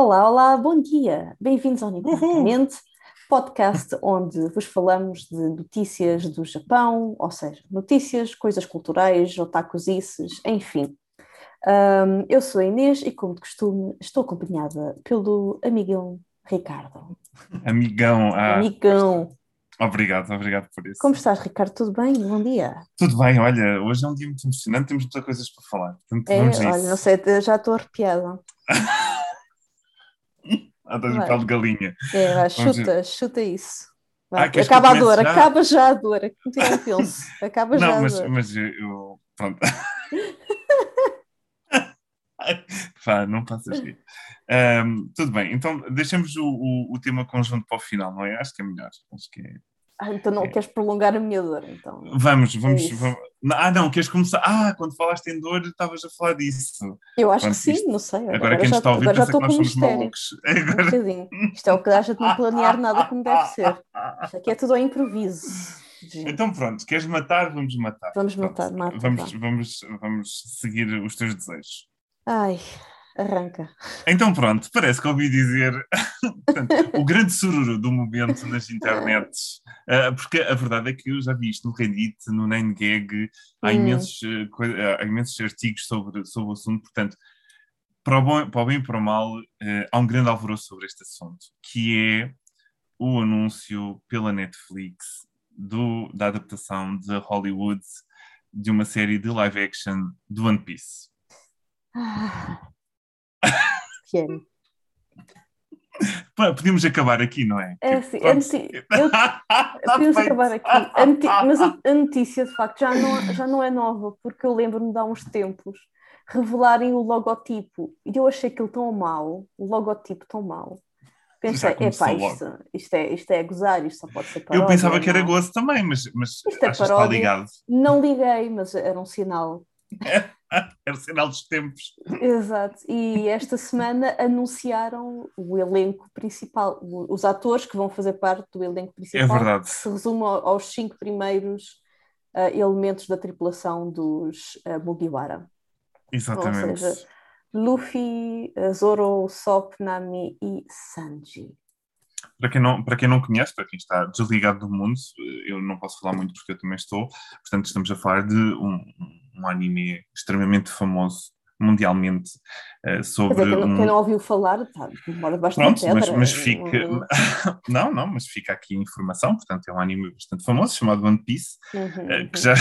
Olá, olá, bom dia. Bem-vindos ao Niponicamente, podcast onde vos falamos de notícias do Japão, ou seja, notícias, coisas culturais, otakuzices, enfim. Um, eu sou a Inês e, como de costume, estou acompanhada pelo amigão Ricardo. Amigão, ah, Amigão. obrigado, obrigado por isso. Como estás, Ricardo? Tudo bem? Bom dia. Tudo bem, olha, hoje é um dia muito emocionante, temos muitas coisas para falar. Portanto, É, olha, isso. não sei, eu já estou arrepiada. Estás um Vai. pele de galinha. É, vai, chuta, chuta isso. Vai, Ah, acaba a dor, já? acaba já a dor. Tira um penso. Acaba já Não, a mas, dor. mas eu, pronto. Pá, não passas rir. Ahm, tudo bem, então deixamos o, o, o tema conjunto para o final, não é? Acho que é melhor. Acho que é. Ah, então não É. queres prolongar a minha dor, então. Vamos, vamos, isso. vamos. Ah, não, queres começar? Ah, quando falaste em dor, estavas a falar disso. Eu acho Pronto, que sim, isto- não sei. Agora, quem já, está a ouvir agora pensa que nós somos malucos. Um Agora... bocadinho. Isto é o que dá a gente não planear nada como deve ser. Isto aqui é tudo ao improviso. gente. Então pronto, queres matar? Vamos matar. Vamos Pronto. matar, mata, Vamos, vamos, vamos seguir os teus desejos. Ai, arranca. Então pronto, parece que ouvi dizer portanto, o grande sururu do momento nas internets, Ah, porque a verdade é que eu já vi isto no Reddit, no 9gag, há, Hum. imensos, eh, coi- há imensos artigos sobre, sobre o assunto, portanto, para o, bom, para o bem e para o mal, eh, há um grande alvoroço sobre este assunto, que é o anúncio pela Netflix do, da adaptação de Hollywood de uma série de live action do One Piece. Ah. Podíamos acabar aqui, não é? É Tipo, assim, anti- eu- Tá Podíamos acabar aqui. Mas a notícia, de facto, já não, já não é nova, porque eu lembro-me de há uns tempos revelarem o logotipo e eu achei aquilo tão mau, o logotipo tão mau. Pensei, epá, isto, isto, é, isto é gozar, isto só pode ser Eu paródia. pensava que era não. gozo também, mas, mas Isto é que está paródia. ligado. Não liguei, mas era um sinal. Era o sinal dos tempos. Exato. E esta semana anunciaram o elenco principal, os atores que vão fazer parte do elenco principal. verdade. Que se resume ao- aos cinco primeiros ah, elementos da tripulação dos uh, Mugiwara. Exatamente. Ou seja, Luffy, ah, Zoro, Usopp, Nami e Sanji. Para quem, não, para quem não conhece, para quem está desligado do mundo, eh, eu não posso falar muito porque eu também estou. Portanto, estamos a falar de um, um anime extremamente famoso mundialmente Quer sobre dizer, quem não, um... quem não ouviu falar, tá, demora bastante Pronto, pedra. mas, mas fica. Uhum. Não, não, mas fica aqui a informação. Portanto, é um anime bastante famoso chamado One Piece, Uhum, uhum. que já,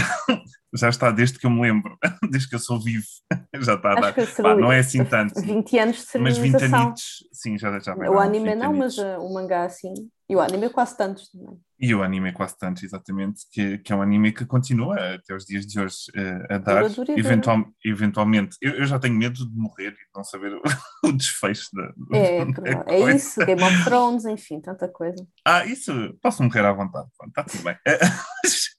já está desde que eu me lembro, desde que eu sou vivo. Já está a dar. Pá, não é assim tanto. 20 anos de Mas 20 civilização. anitos, sim, já, já vai O anime 20 não, mas anitos. uh, o mangá sim. E o anime é quase tantos também. E o anime é quase tanto, exatamente, que, que é um anime que continua até os dias de hoje eh, a dar. E dura. Eventual, eventualmente, eu, eu já tenho medo de morrer e de não saber o, o desfecho da, É, da é coisa. isso, Game of Thrones, enfim, tanta coisa. Ah, isso, posso morrer à vontade, está tudo bem.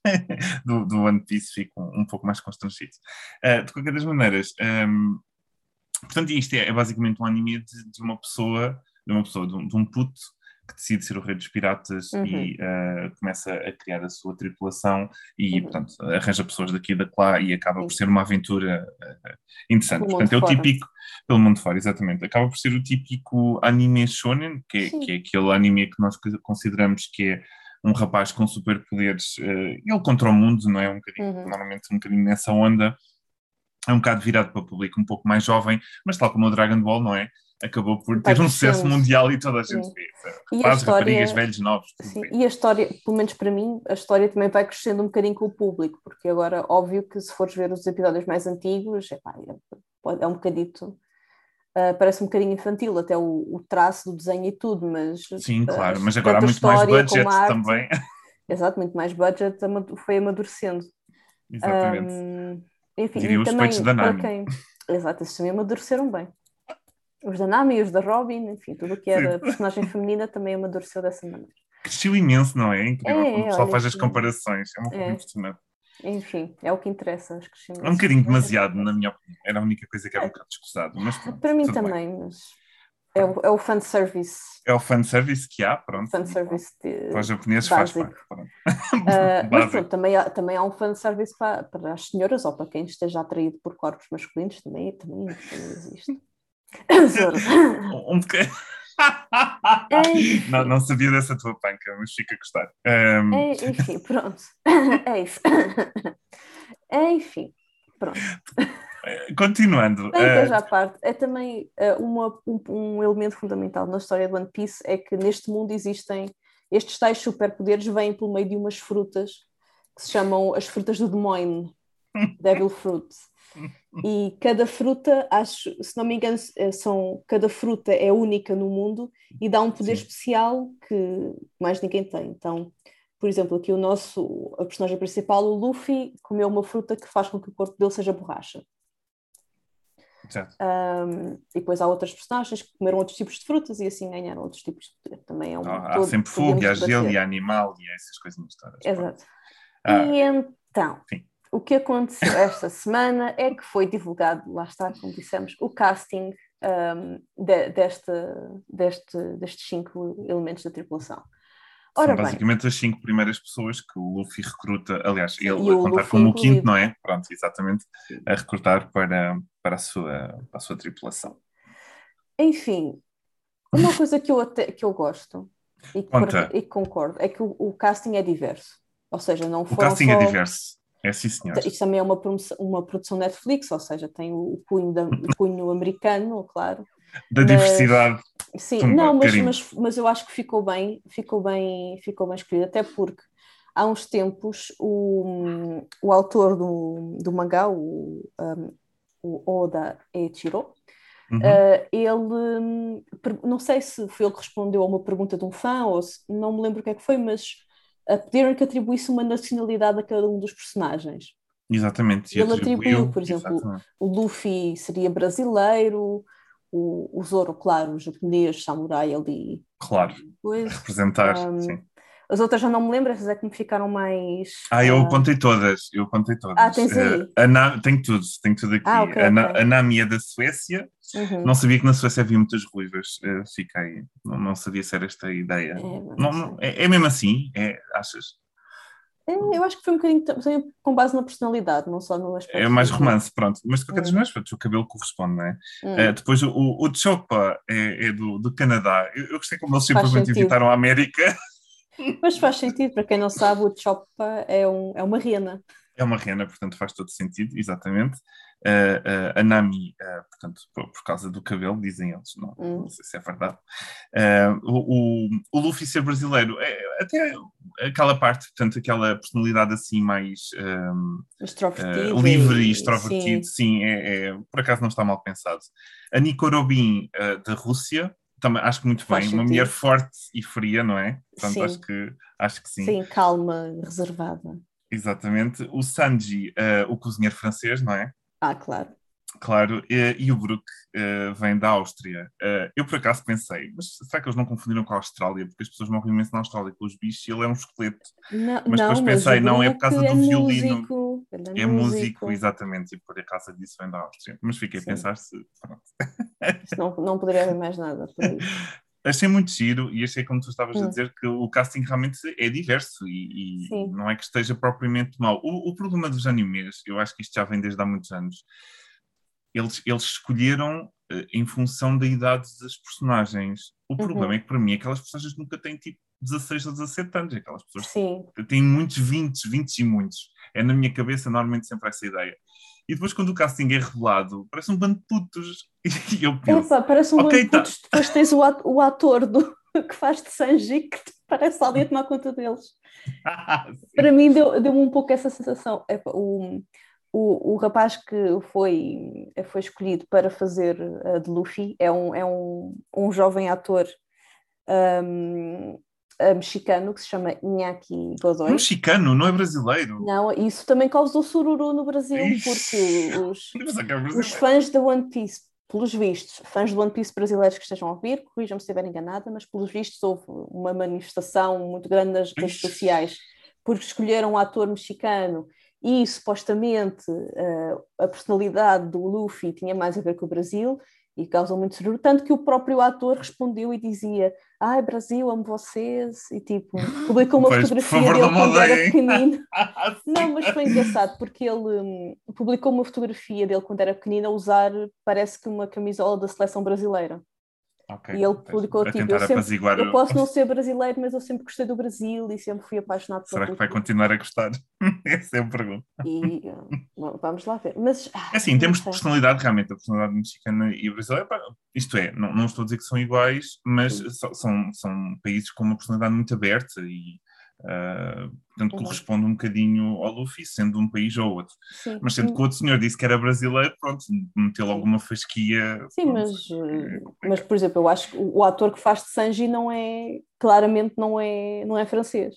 do, do One Piece fico um, um pouco mais constrangido. Eh, de qualquer das maneiras, ehm, portanto, isto é, é basicamente um anime de, de uma pessoa, de uma pessoa, de um, de um puto que decide ser o rei dos piratas Uhum. e eh, começa a criar a sua tripulação e, Uhum. portanto, arranja pessoas daqui e da lá e acaba por ser uma aventura eh, interessante. Pelo portanto, é o fora. típico, pelo mundo fora, exatamente. Acaba por ser o típico anime shonen, que é, que é aquele anime que nós consideramos que é um rapaz com superpoderes, eh, ele contra o mundo, não é? Um bocadinho, Uhum. normalmente um bocadinho nessa onda, é um bocado virado para o público um pouco mais jovem, mas tal como o Dragon Ball, não é? Acabou por ter um sucesso crescendo. mundial e toda a gente Sim. vê. E Rapazes, história- raparigas, velhos, novos, Sim, bem. e a história, pelo menos para mim, a história também vai crescendo um bocadinho com o público, porque agora, óbvio que se fores ver os episódios mais antigos, é, pode- é um bocadito, ah, parece um bocadinho infantil, até o, o traço do desenho e tudo, mas... Sim, ah, claro, mas agora há muito mais budget como arte- também. Exato, muito mais budget, foi amadurecendo. Exatamente. Ahm, enfim, Diria os peitos da Nami. quem. Exato, esses também amadureceram bem. Os da Nami e os da Robin, enfim, tudo o que era Sim. personagem feminina também amadureceu dessa maneira. Cresceu imenso, não é? É incrível É, quando o pessoal olha, faz as comparações. É uma coisa É. impressionante. Enfim, é o que interessa. Acho que É um bocadinho demasiado, na minha opinião. Era a única coisa que era um bocado desgostado. Mas pronto, Para mim tudo bem. também, mas é o, é o fanservice. É o fanservice que há, pronto. Fanservice de, Para os japoneses faz parte. pronto. Ah, mas pronto, também há, também há um fanservice para, para as senhoras ou para quem esteja atraído por corpos masculinos, também, também existe. Zoro. um bocadinho. Não, não sabia dessa tua panca, mas fica a gostar. Um... É, enfim, pronto. É isso. Enfim, pronto. Continuando. Bem, uh... à parte, é também uh, uma, um, um, elemento fundamental na história do One Piece é que neste mundo existem estes tais superpoderes vêm pelo meio de umas frutas que se chamam as frutas do demônio, Devil Fruit. E cada fruta, acho, se não me engano, eh, são, cada fruta é única no mundo e dá um poder Sim. especial que mais ninguém tem. Então, por exemplo, aqui o nosso a personagem principal, o Luffy, comeu uma fruta que faz com que o corpo dele seja borracha. Um, e depois há outras personagens que comeram outros tipos de frutas e assim ganharam outros tipos de poder. Também é um. há todo, sempre fogo, e há gelo, e há animal, e há essas coisas todas. Exato. Ah, e então, sim. O que aconteceu esta semana é que foi divulgado, lá está, como dissemos, o casting um, de, deste, deste, destes cinco elementos da tripulação. Ora São basicamente bem. as cinco primeiras pessoas que o Luffy recruta, aliás, ele a contar Luffy como o quinto, não é? Pronto, exatamente, a recrutar para, para, a, sua, para a sua tripulação. Enfim, uma coisa que eu, até, que eu gosto e que, e que concordo é que o, o, casting é diverso. Ou seja, não foram O casting é só... é diverso. É sim, senhor. Isto também é uma, uma produção Netflix, ou seja, tem o cunho, da, o cunho americano, claro, da diversidade. sim, não, mas, mas, mas, eu acho que ficou bem, ficou bem, ficou bem escolhido, até porque há uns tempos o, o autor do, do mangá, o, um, o Oda Eiichiro, uhum. uh, ele, não sei se foi ele que respondeu a uma pergunta de um fã, ou se, não me lembro o que é que foi, mas uh, pediram que atribuísse uma nacionalidade a cada um dos personagens. Exatamente. Ele atribuiu, por exemplo, exatamente. o Luffy seria brasileiro, o, o Zoro, claro, o japonês, samurai ali. Claro, depois, representar, um, sim. As outras já não me lembro, essas é que me ficaram mais. Ah, eu uh... apontei todas, eu apontei todas. Ah, tens aí? Uh, Na... Tenho tudo, tenho tudo aqui. Ah, okay, a, okay. a Nami é da Suécia, uhum. não sabia que na Suécia havia muitas ruivas, uh, fiquei, não, não sabia se era esta a ideia. É, não, não, é, é mesmo assim, é, achas? É, eu acho que foi um bocadinho com base na personalidade, não só no aspecto. É mais romance, pronto. Mas de qualquer das hum. maneiras, o cabelo corresponde, não é? Hum. Uh, depois o, o Chopa é, é do, do Canadá. Eu, eu, gostei como eles simplesmente evitaram a América. Mas faz sentido, para quem não sabe, o Chopa é, um, é uma rena. É uma rena, portanto faz todo sentido, exatamente. Uh, uh, a Nami, uh, portanto, por, por, causa do cabelo, dizem eles, não, hum. não sei se é verdade. O, o, o, Luffy ser brasileiro, é, até aquela parte, portanto, aquela personalidade assim mais um, livre e extrovertido, sim, sim é, é, por acaso não está mal pensado. A Nico Robin, da Rússia, também acho que muito Faz bem, sentido. uma mulher forte e fria, não é? Portanto, sim. acho que, acho que sim. Sim, calma, reservada. Exatamente. O Sanji, uh, o cozinheiro francês, não é? Ah, claro. Claro, e, e o Brook uh, vem da Áustria. Uh, eu por acaso pensei, mas será que eles não confundiram com a Austrália? Porque as pessoas morrem imenso na Austrália com os bichos e ele é um esqueleto. Não, mas depois não, pensei, mas não, é por causa é do violino. Músico, é, é músico. exatamente, e por causa disso vem da Áustria. Mas fiquei Sim. a pensar se. não, não poderia haver mais nada achei muito giro e achei, como tu estavas hum. a dizer, que o casting realmente é diverso e, e não é que esteja propriamente mal. O, o, problema dos animes, eu acho que isto já vem desde há muitos anos, eles, eles escolheram uh, em função da idade das personagens. O uhum. problema é que para mim aquelas personagens nunca têm tipo 16 ou 17 anos, aquelas pessoas Sim. têm muitos 20, 20 e muitos. É na minha cabeça normalmente sempre essa ideia. E depois, quando o casting é revelado, parece um bando de putos. E eu penso. Epa, parece um okay, bando de tá. putos. Depois tens o, ator, o ator do, que faz de Sanji que parece alguém a tomar conta deles. Para mim, deu-me deu um pouco essa sensação. Epa, o, o, o rapaz que foi, foi escolhido para fazer uh, de Luffy é um, é um, um jovem ator um, mexicano que se chama Iñaki Godoy. Mexicano, não é brasileiro? Não, isso também causou sururu no Brasil, Ixi, porque os, é os fãs da One Piece, pelos vistos, fãs do One Piece brasileiros que estejam a ouvir, corrijam-me se estiver enganada, mas pelos vistos houve uma manifestação muito grande nas redes sociais porque escolheram um ator mexicano e supostamente uh, a personalidade do Luffy tinha mais a ver com o Brasil e causam muito sururu, tanto que o próprio ator respondeu e dizia ai Brasil, amo vocês, e tipo, publicou uma Pois, fotografia favor, dele quando era pequenino. Ah, Não, mas foi engraçado porque ele hum, publicou uma fotografia dele quando era pequenino a usar, parece que uma camisola da seleção brasileira. Ok, E ele publicou, tipo, eu sempre- Eu posso não ser brasileiro, mas eu sempre gostei do Brasil e sempre fui apaixonado pela Será que vai continuar a gostar? Essa é a pergunta. E vamos lá ver. Mas ah, É assim, em termos de personalidade, realmente, a personalidade mexicana e brasileira, pá, isto é, não, não estou a dizer que são iguais, mas são, são países com uma personalidade muito aberta e, ah, portanto, Uhum. corresponde um bocadinho ao Luffy, sendo um país ou outro. Sim, Mas sendo que o outro senhor disse que era brasileiro, pronto, meteu logo uma fasquia. Sim, pronto, mas, é eh, mas por exemplo, eu acho que o ator que faz de Sanji não é, claramente não é, não é francês.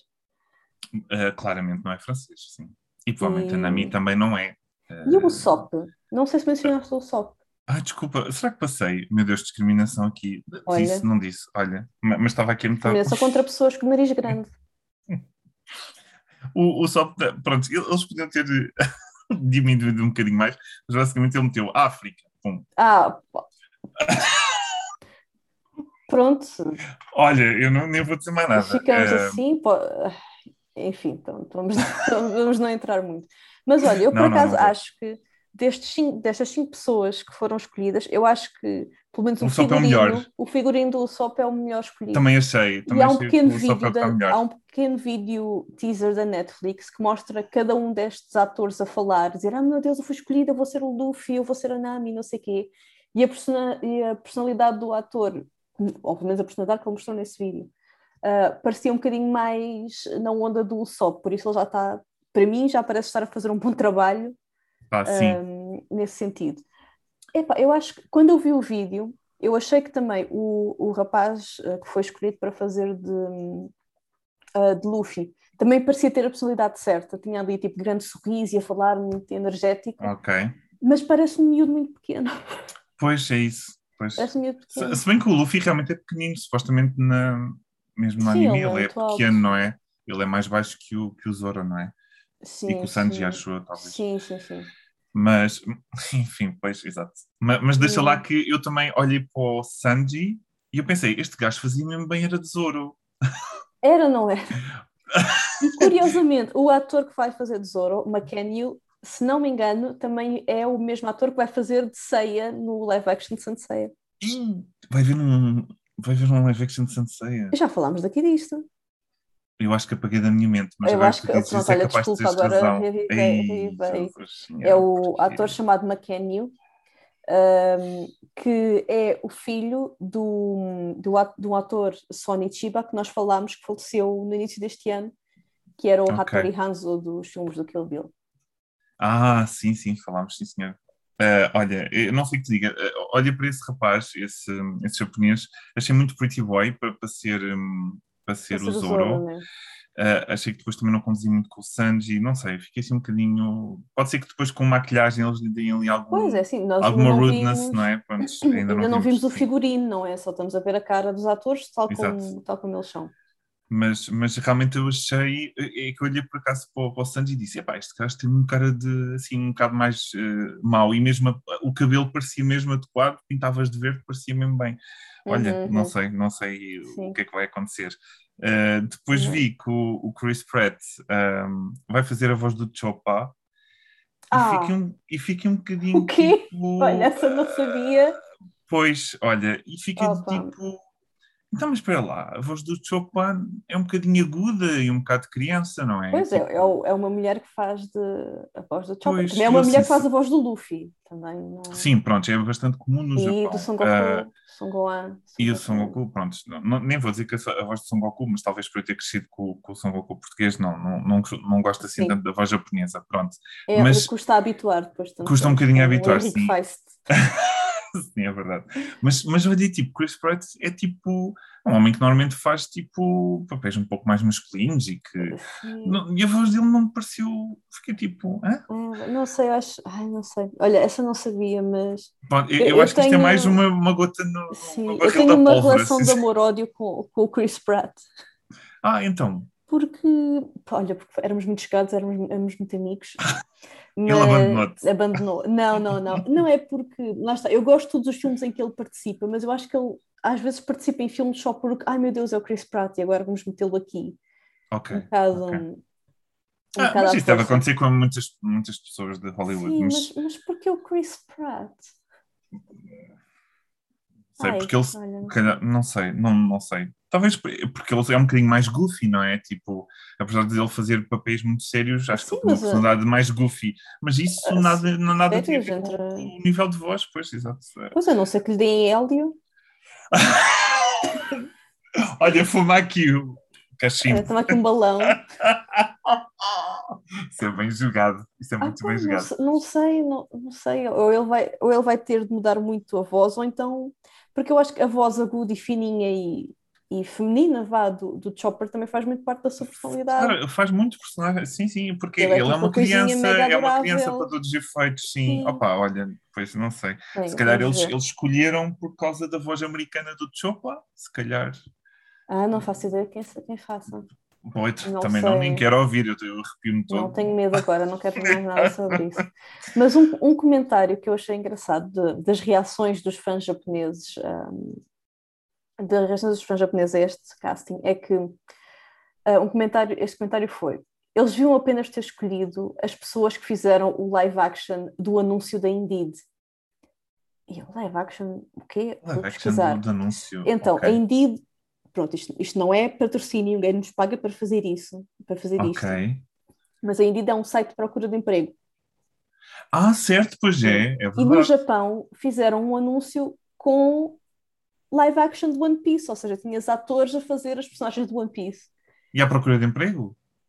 Ah, claramente não é francês, sim. E provavelmente E- a Nami também não é. E Ah, o Sop? Não sei se mencionaste o Sop. Ah, desculpa, será que passei? Meu Deus, discriminação aqui. Olha. Disse, não disse, olha, ma- mas estava aqui a metade. Discriminação contra pessoas com nariz grande. O, o Sop, pronto, eles podiam ter diminuído um bocadinho mais, mas basicamente ele meteu África. Pum. Ah, pá. pronto, Olha, eu não, nem vou dizer mais nada. ficamos Eh, assim. pô, Enfim, pronto, vamos, vamos não entrar muito. Mas olha, eu por Não, não, acaso não vou. acho que destes cinco- destas cinco pessoas que foram escolhidas, eu acho que pelo menos O o, Sop é o figurino, o figurino do Sop é o melhor escolhido. Também achei. E Também há um pequeno Sop é vídeo da- melhor. há um pequeno vídeo teaser da Netflix que mostra cada um destes atores a falar, dizer, ah meu Deus, eu fui escolhida, eu vou ser o Luffy, eu vou ser a Nami, não sei o quê. E a, persona- e a personalidade do ator, ou pelo menos a personalidade que ele mostrou nesse vídeo, ah, parecia um bocadinho mais na onda do Usopp, por isso ele já está, para mim, já parece estar a fazer um bom trabalho Um, nesse sentido. Epá, eu acho que quando eu vi o vídeo, eu achei que também o, o rapaz uh, que foi escolhido para fazer de, uh, de Luffy também parecia ter a personalidade certa. Tinha ali tipo grande sorriso e a falar muito energético, Ok. mas parece um miúdo muito pequeno. Pois é isso. Pois. Parece um miúdo pequeno. Se, bem que o Luffy realmente é pequenino, supostamente na, mesmo no Sim, anime ele é ele é muito alto. pequeno, não é? Ele é mais baixo que o, que o Zoro, não é? Sim, e que o Sanji, sim. acho eu, talvez. Sim, sim, sim. Mas, enfim, pois, exato. Mas, mas deixa Hum. lá que eu também olhei para o Sanji e eu pensei, este gajo fazia mesmo bem, era de Zoro. Era, não era? E curiosamente, o ator que vai fazer de Zoro, McCann, se não me engano, também é o mesmo ator que vai fazer de Seiya no live action de Senseiya. Ih, vai ver um, vai ver um live action de Senseiya. Já falámos daqui disto. Eu acho que apaguei da minha mente, mas Eu agora acho que- dizes pronto, isso, é olha, capaz de desculpa, teres agora razão. É o ator chamado McCann, um, que é o filho do, do, do ator Sonny Chiba, que nós falámos, que faleceu no início deste ano, que era o Ok. Hattori Hanzo dos filmes do Kill Bill. Ah, sim, sim, falámos, sim, senhor. Ah, olha, eu não sei o que te diga. Ah, olha para esse rapaz, esse, esse japonês, achei muito pretty boy para, para ser, hum, para ser o Zoro. né? Ah, achei que depois também não conduzia muito com o Sanji, não sei, fiquei assim um bocadinho. Pode ser que depois com maquilhagem eles lhe deem ali algum, Pois é, assim, nós alguma ainda não rudeness, vimos, não é? Pronto, ainda, não vimos o sim. figurino, não é? Só estamos a ver a cara dos atores, tal Exato. como, tal como eles são. Mas, mas realmente eu achei, é que eu olhei por acaso para, o- para o Sanji e disse, epá, este gajo tem um cara de, assim, um bocado mais eh, mau, e mesmo a- o cabelo parecia mesmo adequado, pintavas de verde, parecia mesmo bem. Olha, Uhum, não uhum. sei, não sei Sim. o que é que vai acontecer. Uh, depois Uhum. vi que o, o Chris Pratt um, vai fazer a voz do Choppa e, Ah. fiquei um, e fiquei um bocadinho O quê? tipo... Olha, essa não sabia. Pois, olha, e Opa. tipo... Então, mas espera lá, a voz do Choppa é um bocadinho aguda e um bocado de criança, não é? Pois é, Tipo, é, é uma mulher que faz de, a voz do. Pois, Também é uma mulher que faz a voz do Luffy. Também, não... Sim, pronto, é bastante comum no E Japão. do Son Goku, Ah, Son Gohan. E o Son Goku, pronto, não- nem vou dizer que a, a voz de Son Goku, mas talvez por eu ter crescido com, com o Son Goku português, não, não, não, não gosto assim Sim. tanto da voz japonesa, pronto. É, mas- custa a habituar depois de tanto Custa um bocadinho a É habituar, sim. Sim, é verdade. Mas, mas olha, tipo, Chris Pratt é tipo um homem que normalmente faz tipo papéis um pouco mais masculinos e que. Não- e a voz dele não me pareceu. Fiquei tipo. Hã? É, não sei, eu acho. Ai, não sei. Olha, essa eu não sabia, mas. Pronto, eu, Eu- eu eu acho que isto é tenho- mais uma, uma gota no, Sim, no eu tenho uma pólvora. relação assim. de amor-ódio com, com o Chris Pratt. Ah, então. Porque, olha, porque éramos muito chegados, éramos, éramos muito amigos. Ele abandonou-te. Abandonou. Não, não, não. Não é porque, lá está, eu gosto de todos os filmes em que ele participa, mas eu acho que ele às vezes participa em filmes só porque, ai meu Deus, é o Chris Pratt e agora vamos metê-lo aqui. Ok. Um bocado. ok. um Ah, mas isso deve acontecer com muitas, muitas pessoas de Hollywood. Sim, mas mas, mas porque o Chris Pratt? sei, Ai, porque ele, olha, calhar, não sei, não, não sei. Talvez por- porque ele é um bocadinho mais goofy, não é? Tipo, apesar de ele fazer papéis muito sérios, acho que Sim, ele tem uma ah, personalidade mais goofy. Mas isso Ah, nada, não nada tem entre- o nível de voz, pois, exato. Pois a não ser que lhe deem hélio. Olha, fuma aqui o cachimbo. Toma aqui um balão. Isso é bem jogado. Isso é Ah, muito pá, bem não, jogado. se- não sei, não, não sei. Ou ele, vai, ou ele vai ter de mudar muito a voz, ou então. Porque eu acho que a voz aguda e fininha e, e feminina vá, do, do Chopper também faz muito parte da sua personalidade. Cara, faz muito personagem, sim, sim, porque Ele é ele é tipo uma uma criança, é uma criança para todos os efeitos, sim. Sim. Opa, olha, pois não sei. Bem, Se calhar eles, ver. eles escolheram por causa da voz americana do Choppa, se calhar. Ah, não faço ideia quem, quem faça. Oito, Não também não, nem sei. quero ouvir, eu, eu arrepio-me todo. Não tenho medo agora, não quero mais nada sobre isso. Mas um, um comentário que eu achei engraçado de- das reações dos fãs japoneses, um, das reações dos fãs japoneses a este casting, é que uh, um comentário, este comentário foi: eles viam apenas ter escolhido as pessoas que fizeram o live action do anúncio da Indeed. E eu, live action, o quê? Live action pesquisar. do, anúncio. Então, ok. a Indeed, pronto, isto, isto não é patrocínio, ninguém nos paga para fazer isso, para fazer isto. Ok. Mas a Indeed é um site de procura de emprego. Ah, certo, pois é, é E no. Japão fizeram um anúncio com live action de One Piece, ou seja, tinhas atores a fazer as personagens de One Piece. E à procura de emprego?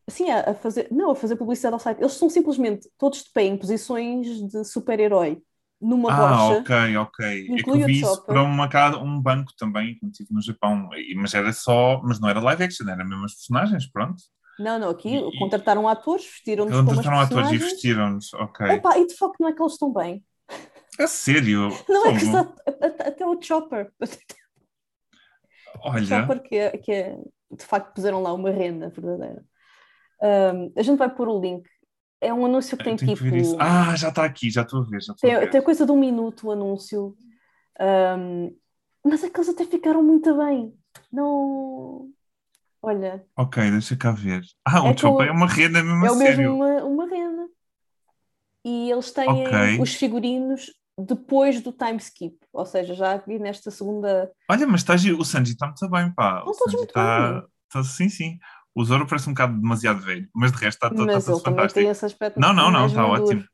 Assim, a, a fazer, não, a fazer publicidade ao site. Eles são simplesmente todos de pé em posições de super-herói, numa Ah, ok, ok. É que eu vi isso para uma, um banco também, quando estive no Japão. Mas era só, mas não era live action, era mesmo as personagens, pronto. Não, não, aqui E- contrataram atores, vestiram-nos como Contrataram atores e vestiram-nos, ok. E de facto não é que eles estão bem. A sério? Não é que Fogo. está, até o Chopper. Olha, Chopper que é, que é, de facto puseram lá uma renda verdadeira. Um, a gente vai pôr o link. É um anúncio que tem tipo. que. Ah, já está aqui, já estou a ver, já estou a tem, ver. tem coisa de um minuto o anúncio. Um, mas é que eles até ficaram muito bem. Não. Olha, Ok, deixa cá ver. Ah, o É Chopper é uma renda mesmo é a o mesmo sério. uma, uma renda. E eles têm Ok. os figurinos depois do time skip, ou seja, já aqui nesta segunda. Olha, mas está giro. o Sanji está muito bem, pá. Estão O todos Sanji muito está, está- Sim, sim. O Zoro parece um bocado demasiado velho, mas de resto está, ele tudo também fantástico. tem esse aspecto Não, não, não, mais está ótimo.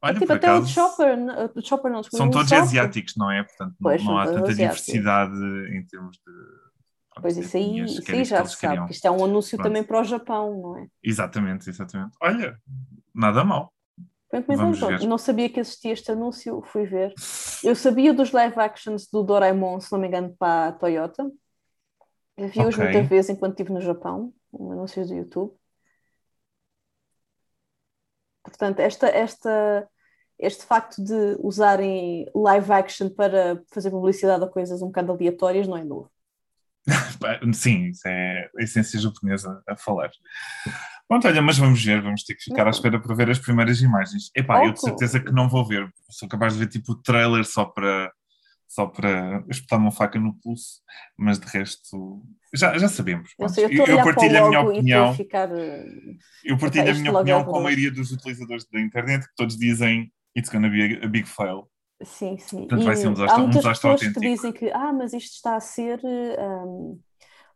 Olha, é tipo, até acaso, o Chopper, não- o Chopper não, são todos asiáticos, não é? Portanto, não, Pois, não há tanta asiáticos. diversidade em termos de. Pois isso aí, isso aí já se sabe, isto é um anúncio Pronto. também para o Japão, não é? Exatamente, exatamente. Olha, nada mal. Foi um comentário. Não sabia que existia este anúncio, fui ver. Eu sabia dos live actions do Doraemon, se não me engano, para a Toyota. Vi-os Ok. muitas vezes enquanto estive no Japão, um anúncios do YouTube. Portanto, esta, esta, este facto de usarem live action para fazer publicidade a coisas um bocado aleatórias não é novo. Sim, isso é a essência japonesa a falar. Pronto, olha, mas vamos ver, vamos ter que ficar à espera para ver as primeiras imagens. Epá, eu de certeza que não vou ver, sou capaz de ver tipo o trailer só para só para espetar uma faca no pulso, mas de resto já, já sabemos. Sei, eu eu partilho a minha opinião, ficar. eu partilho a minha é opinião com a maioria dos utilizadores da internet, que todos dizem it's gonna be a, big fail. Sim, sim. Portanto, vai E ser um desastre- há um desastre pessoas que autêntico. dizem que, ah, mas isto está a ser. um,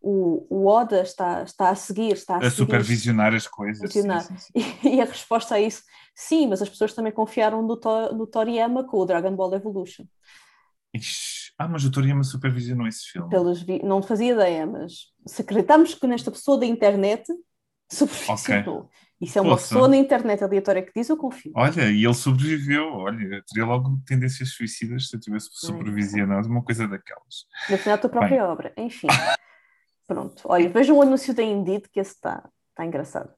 o, o Oda está, está a seguir, está a, A seguir supervisionar as coisas. sim, Supervisionar. sim, sim. E, a resposta a isso, sim, mas as pessoas também confiaram no, To- no Toriyama com o Dragon Ball Evolution. Ixi, Ah, mas o Toriyama supervisionou esse filme. Pelos vi... Não fazia ideia, mas se acreditamos que nesta pessoa da internet supervisionou. E se é uma Poça. pessoa na internet aleatória que diz, eu confio. Olha, e ele sobreviveu. Olha, eu teria logo tendências suicidas se eu tivesse supervisionado uma coisa daquelas. Na final, a tua própria obra. Enfim. Pronto. Olha, vejam o anúncio da Indeed, que esse está está engraçado.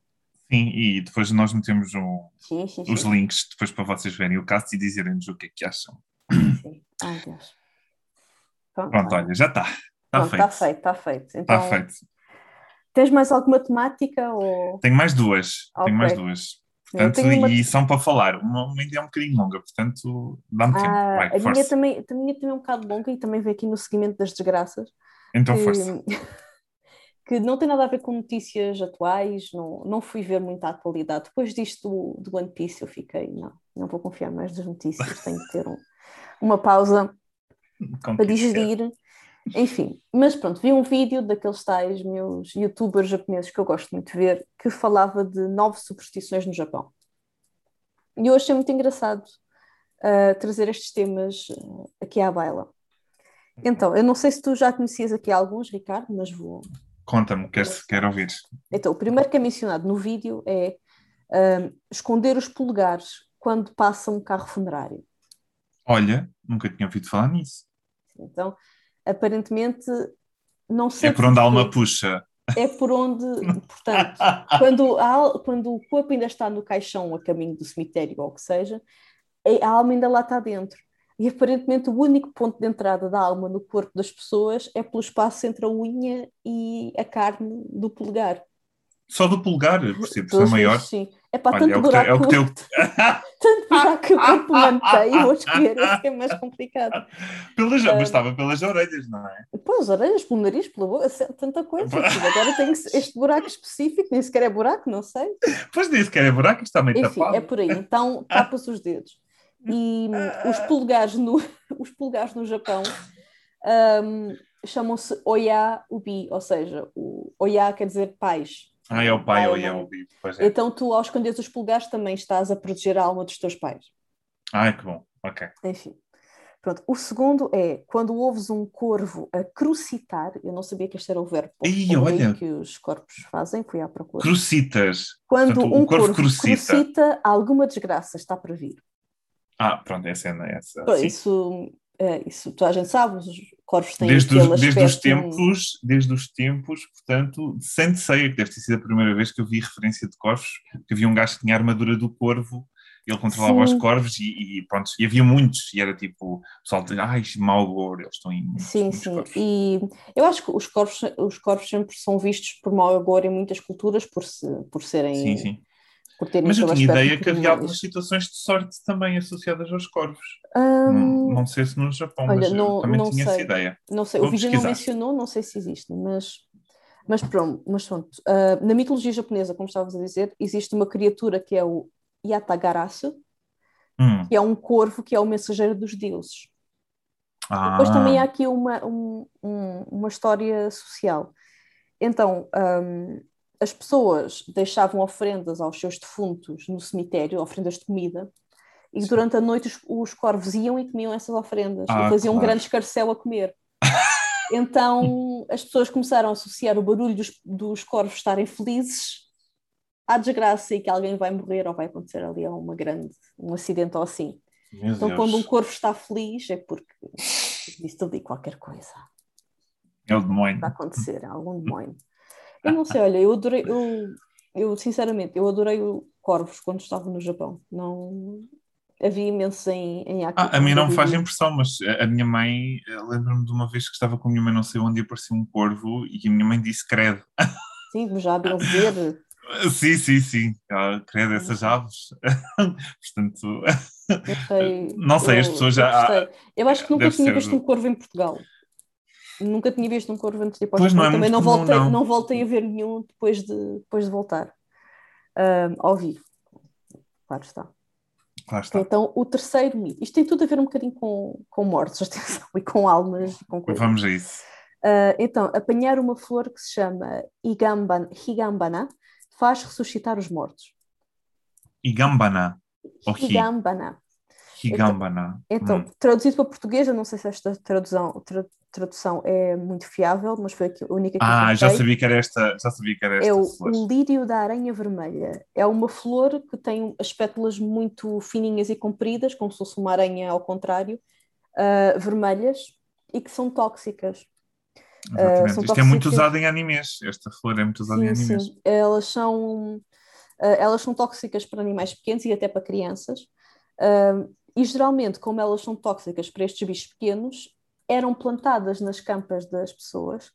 Sim, e depois nós metemos um- Sim, sim, sim. os links depois para vocês verem o cast e dizerem-nos o que é que acham. sim. Ai, Deus. Pronto, Pronto, olha, já está. Está Pronto, feito. está feito, está feito. Então, Está feito. Tens mais alguma temática? Ou... Tenho mais duas. Okay. Tenho mais duas. Portanto, uma... E são para falar. Uma, uma ainda é um bocadinho longa, portanto, dá-me tempo. Ah, Vai, a, minha também, a minha também é um bocado longa e também veio aqui no seguimento das desgraças. Então, força. que não tem nada a ver com notícias atuais, não, não fui ver muita atualidade. Depois disto do, do One Piece, eu fiquei, não, não vou confiar mais nas notícias, tenho que ter um, uma pausa para digerir. Enfim, mas pronto, vi um vídeo daqueles tais meus youtubers japoneses que eu gosto muito de ver, que falava de nove superstições no Japão. E eu achei muito engraçado uh, trazer estes temas uh, aqui à baila. Então, eu não sei se tu já conhecias aqui alguns, Ricardo, mas vou. Conta-me, quero, quero ouvir. Então, o primeiro que é mencionado no vídeo é uh, esconder os polegares quando passa um carro funerário. Olha, nunca tinha ouvido falar nisso. Então, aparentemente não sei. É por onde a alma puxa. É por onde, portanto, quando, a, quando o corpo ainda está no caixão a caminho do cemitério ou o que seja, a alma ainda lá está dentro. E aparentemente o único ponto de entrada da alma no corpo das pessoas é pelo espaço entre a unha e a carne do polegar. Só do polegar, por si, ser maior. Sim. É para tanto é buraco. É o que teu... tanto buraco que o corpo mantém, vou escolher esse é mais complicado. Pelas, uh, mas estava pelas orelhas, não é? Pelas orelhas, pelo nariz, pela boca, tanta coisa. Agora tem este buraco específico, nem sequer é buraco, não sei. Pois nem sequer é buraco, está meio Enfim, tapado. É por aí, então tapa-se os dedos. E hum, os polegares no, os polegares no Japão um, chamam-se Oya Ubi, ou seja, o Oya quer dizer pais. Ah, é o pai, Oya Ubi. É. Então tu, ao esconder os polegares, também estás a proteger a alma dos teus pais. Ah, que bom, ok. Enfim. Pronto. O segundo é quando ouves um corvo a crucitar, eu não sabia que este era o verbo Ih, olha. que os corpos fazem, fui à procura. Crucitas. Quando Portanto, um corvo, corvo crucita. crucita, alguma desgraça está para vir. Ah, pronto, essa é essa. Pô, isso, é, isso toda a gente sabe, os corvos têm desde os, desde os tempos, desde os tempos, portanto, sem ceia, que deve ter sido a primeira vez que eu vi referência de corvos, que havia um gajo que tinha a armadura do corvo, ele controlava sim. os corvos e, e, pronto, e havia muitos, e era tipo, o pessoal dizia, ai, mau gor, eles estão em Sim, sim, corvos. e eu acho que os corvos, os corvos sempre são vistos por mau agor em muitas culturas, por, se, por serem... Sim, sim mas eu tinha ideia que havia algumas situações de sorte também associadas aos corvos. Não, não, sei se no Japão, olha, mas não, também não tinha sei. essa ideia. Não sei, Vou o vídeo não mencionou, não sei se existe, mas, mas pronto. Mas pronto. Uh, na mitologia japonesa, como estavas a dizer, existe uma criatura que é o Yatagarasu, hum. que é um corvo que é o mensageiro dos deuses. Ah. Depois também há aqui uma, um, um, uma história social. Então, um, as pessoas deixavam ofrendas aos seus defuntos no cemitério, ofrendas de comida, e Sim. durante a noite os, os, corvos iam e comiam essas ofrendas ah, e faziam claro. um grande escarcel a comer. então as pessoas começaram a associar o barulho dos, dos corvos estarem felizes à desgraça e que alguém vai morrer ou vai acontecer ali uma grande, um acidente ou assim. Meu então Deus. quando um corvo está feliz é porque existe ali qualquer coisa. É o demônio. Vai acontecer, é algum demônio. Eu não sei, olha, eu adorei, eu, eu sinceramente, eu adorei o Corvos quando estava no Japão. Não havia imenso em, em Akita, ah, A mim não me faz impressão, mas a, a minha mãe, eh, lembro-me de uma vez que estava com a minha mãe, não sei onde, apareceu um corvo e a minha mãe disse credo. Sim, mas já viram ver. Sim, sim, sim. Ah, credo, essas aves. Portanto, não sei, eu, as pessoas já. Eu, eu acho que nunca tinha visto um corvo em Portugal. Nunca tinha visto um corvo antes de ir para o Japão. Não é Também não comum, voltei, não. não. voltei a ver nenhum depois de, depois de voltar uh, ao vivo. Claro está. Claro está. Então, o terceiro mito. Isto tem tudo a ver um bocadinho com, com mortes, atenção, e com almas. Com coisas. Vamos a isso. Uh, então, apanhar uma flor que se chama Higambana, Higambana faz ressuscitar os mortos. Higambana. Higambana. Higambana. Então, então hum. traduzido para português, eu não sei se esta tradução, tra, tradução é muito fiável, mas foi a única que Ah, já sabia que era esta, já sabia que era esta. É o, o, lírio da aranha vermelha. É uma flor que tem as pétalas muito fininhas e compridas, como se fosse uma aranha ao contrário, uh, vermelhas, e que são tóxicas. Exatamente. Uh, Isto tóxicas... é muito usado em animes. Esta flor é muito usada sim, em animes. Sim. Elas são, uh, elas são tóxicas para animais pequenos e até para crianças. Uh, e geralmente, como elas são tóxicas para estes bichos pequenos, eram plantadas nas campas das pessoas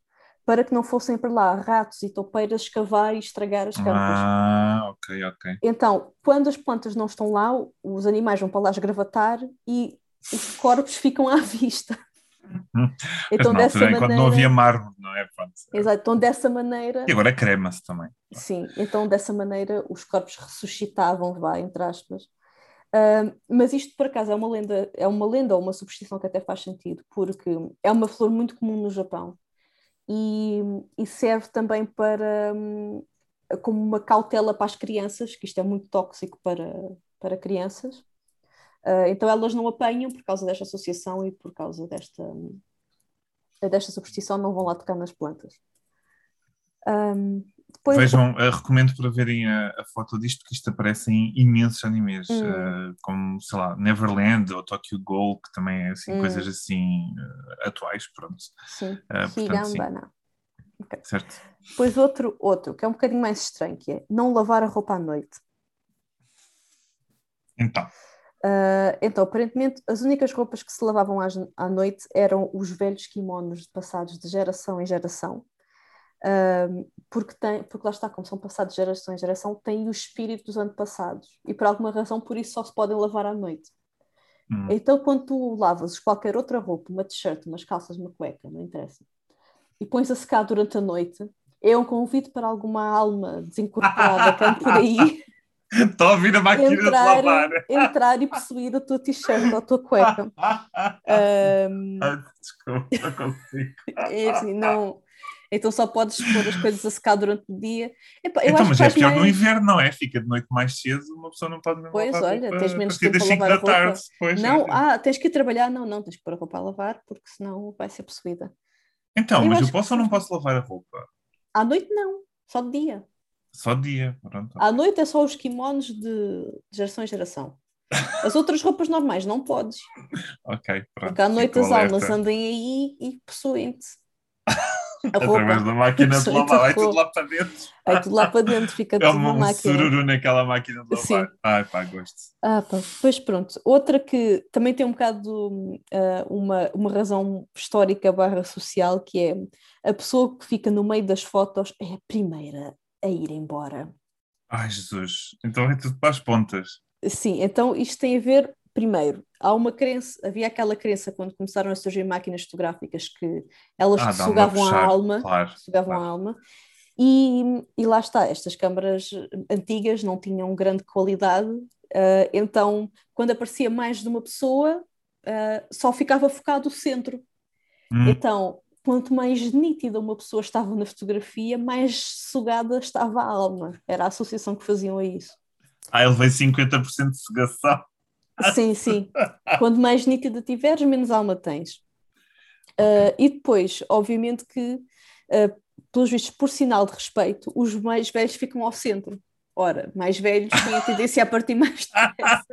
para que não fossem para lá ratos e toupeiras escavar e estragar as campas. Ah, ok, ok. Então, quando as plantas não estão lá, os animais vão para lá esgravatar e os corpos ficam à vista. Então, Mas, dessa maneira... Quando não havia mármore, não é? Pronto. Exato, então dessa maneira... E agora crema-se também. Sim, então dessa maneira os corpos ressuscitavam, vá, entre aspas. Uh, mas isto, por acaso, é uma lenda, é uma lenda ou uma superstição que até faz sentido, porque é uma flor muito comum no Japão e, e serve também para um, como uma cautela para as crianças, que isto é muito tóxico para, para crianças. Uh, então elas não apanham por causa desta associação e por causa desta, desta superstição, não vão lá tocar nas plantas. Um, depois... Vejam, uh, recomendo para verem a, a, foto disto, que isto aparece em imensos animes, hum. uh, como, sei lá, Neverland ou Tokyo Ghoul, que também é assim, hum. coisas assim uh, atuais, pronto. Sim, uh, Okay. Certo. Depois outro, outro, que é um bocadinho mais estranho, que é não lavar a roupa à noite. Então. Uh, então, aparentemente, as únicas roupas que se lavavam à noite eram os velhos kimonos passados de geração em geração. Porque, tem, porque lá está, como são passados geração em geração, têm o espírito dos antepassados. E por alguma razão, por isso só se podem lavar à noite. Hum. Então, quando tu lavas qualquer outra roupa, uma t-shirt, umas calças, uma cueca, não interessa, e pões a secar durante a noite, é um convite para alguma alma desincorporada que ande por aí. Estou a ouvir a máquina entrar, de lavar. Entrar e possuir a tua t-shirt ou a tua cueca. um, desculpa, não consigo. É assim, não. Então só podes pôr as coisas a secar durante o dia. Epá, então, mas é pior mais... no inverno, não é? Fica de noite mais cedo, uma pessoa não pode mesmo Pois, olha, tens menos tempo para lavar a roupa. Tarde, depois, não, é. ah, tens que ir trabalhar. Não, não, tens que pôr a roupa a lavar, porque senão vai ser possuída. Então, eu mas eu posso que... ou não posso lavar a roupa? À noite não, só de dia. Só de dia, pronto. À noite é só os kimonos de, de geração em geração. As outras roupas normais não podes. ok, pronto. Porque à noite as almas andem aí e possuem-te. Através da máquina de lavar, vai tudo lá para dentro. Vai tudo lá para dentro, fica é tudo na máquina. É sururu naquela máquina de lavar. Sim. Ai pá, gosto. Ah, pá. Pois pronto. Outra que também tem um bocado uh, uma, uma razão histórica barra social, que é a pessoa que fica no meio das fotos é a primeira a ir embora. Ai Jesus, então é tudo para as pontas. Sim, então isto tem a ver primeiro, há uma crença, havia aquela crença quando começaram a surgir máquinas fotográficas que elas ah, sugavam a alma, claro, sugavam claro. a alma, e, e, lá está, estas câmaras antigas não tinham grande qualidade, uh, então quando aparecia mais de uma pessoa, uh, só ficava focado o centro. Hum. Então, quanto mais nítida uma pessoa estava na fotografia, mais sugada estava a alma. Era a associação que faziam a isso. Ah, ele veio 50% de sugação. Sim, sim. Quanto mais nítida tiveres, menos alma tens. Uh, e depois, obviamente que, uh, pelos vistos, por sinal de respeito, os mais velhos ficam ao centro. Ora, mais velhos têm a tendência a partir mais depressa.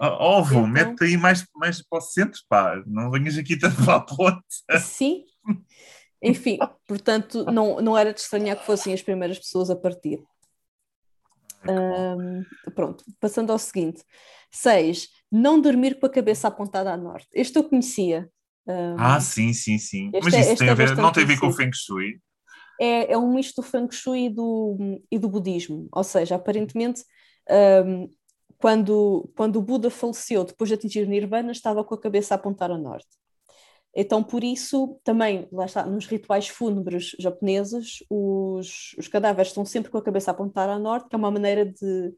Ovo, então, mete aí mais, mais para o centro, pá. Não venhas aqui tanto para a ponte. Sim. Enfim, portanto, não, não era de estranhar que fossem as primeiras pessoas a partir. Um, pronto, passando ao seguinte. Seis, não dormir com a cabeça apontada a norte. Este eu conhecia. Um, ah, sim, sim, sim. Mas é, isso tem é a ver, não tem a ver com o Feng Shui? É, é um misto do Feng Shui e do, e do budismo. Ou seja, aparentemente, um, quando, quando o Buda faleceu, depois de atingir o Nirvana, estava com a cabeça a apontar a norte. Então, por isso, também, lá está, nos rituais fúnebres japoneses, os, os cadáveres estão sempre com a cabeça a apontar a norte, que é uma maneira de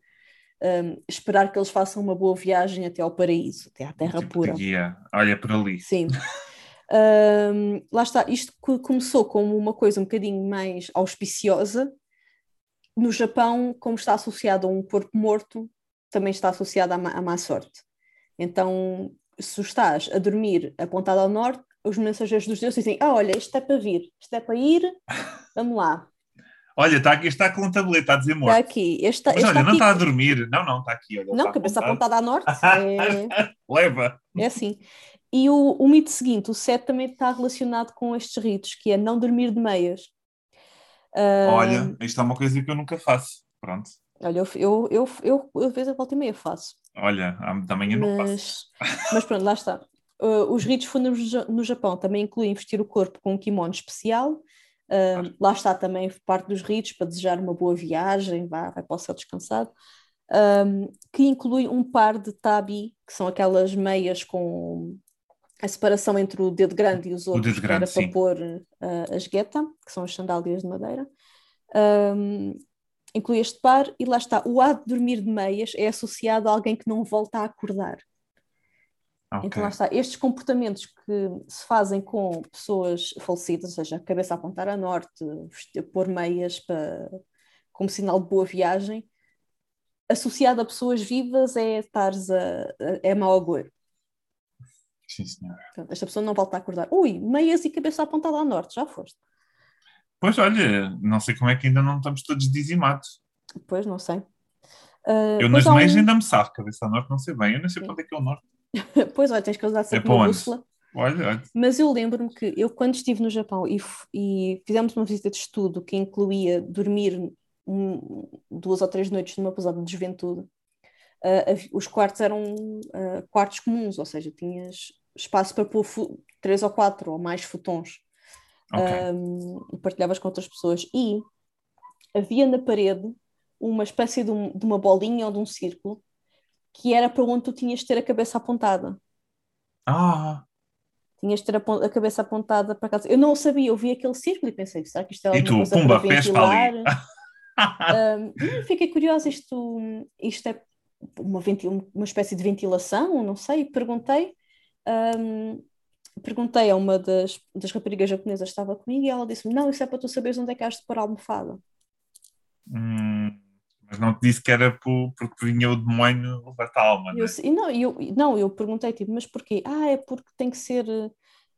um, esperar que eles façam uma boa viagem até ao paraíso, até à terra tipo pura. Guia. Olha por ali. Sim. um, lá está, isto começou como uma coisa um bocadinho mais auspiciosa. No Japão, como está associado a um corpo morto, também está associado à má, à má sorte. Então, se estás a dormir apontado ao norte, os mensageiros dos deuses dizem: Ah, olha, isto é para vir, isto é para ir, vamos lá. Olha, está aqui, está com um tablete, está a dizer morto. Está aqui. Este, Mas este olha, está não aqui... está a dormir. Não, não, está aqui. Olha, não, cabeça apontada a norte. É... Leva. É assim. E o, o mito seguinte, o 7 também está relacionado com estes ritos, que é não dormir de meias. Uh... Olha, isto é uma coisa que eu nunca faço. Pronto. Olha, eu, eu, eu, eu, eu, vezes a volta e meia faço. Olha, da manhã não faço. Mas pronto, lá está. Uh, os ritos fúnebres no Japão também incluem vestir o corpo com um kimono especial. Uh, lá está também parte dos ritos para desejar uma boa viagem, vá, vai para o céu descansado. Um, que inclui um par de tabi, que são aquelas meias com a separação entre o dedo grande e os outros, grande, era sim. para pôr uh, as gueta, que são as sandálias de madeira. Um, inclui este par e lá está. O ato de dormir de meias é associado a alguém que não volta a acordar. Ok. Então lá está. Estes comportamentos que se fazem com pessoas falecidas, ou seja, a cabeça a apontar a norte, pôr meias para, como sinal de boa viagem, associado a pessoas vivas é estares a, a- é mau agouro. Sim, senhor. Portanto, esta pessoa não volta a acordar. Ui, meias e cabeça apontada ao norte, já foste. Pois olha, não sei como é que ainda não estamos todos dizimados. Pois, não sei. Ah, Eu pois nas há um- meias ainda me sabe, cabeça norte não sei bem. Eu não sei para onde é que é o norte. Pois, olha, tens que usar sempre para uma bússola. Olha, olha. Mas eu lembro-me que eu, quando estive no Japão e, e fizemos uma visita de estudo que incluía dormir um- duas ou três noites numa pousada de juventude, ah, hav- os quartos eram ah, quartos comuns, ou seja, tinhas espaço para pôr três ou quatro ou mais futons. Ok. um, e partilhavas com outras pessoas. E havia na parede uma espécie de, um- de uma bolinha ou de um círculo que era para onde tu tinhas de ter a cabeça apontada. Ah, Tinhas de ter a, a cabeça apontada para casa. Eu não sabia, eu vi aquele círculo e pensei, será que isto é E alguma tu, coisa pumba, para pés para ventilar? ali. Um, fiquei curiosa, isto, isto é uma, uma espécie de ventilação, não sei, perguntei. um, perguntei a uma das, das raparigas japonesas que estava comigo e ela disse-me: Não, isso é para tu saberes onde é que has de pôr a almofada. Hum, mas não te disse que era por, porque vinha o demónio levar-te a alma, E não eu, é? e não, eu, não, eu perguntei, tipo, mas porquê? Ah, é porque tem que ser,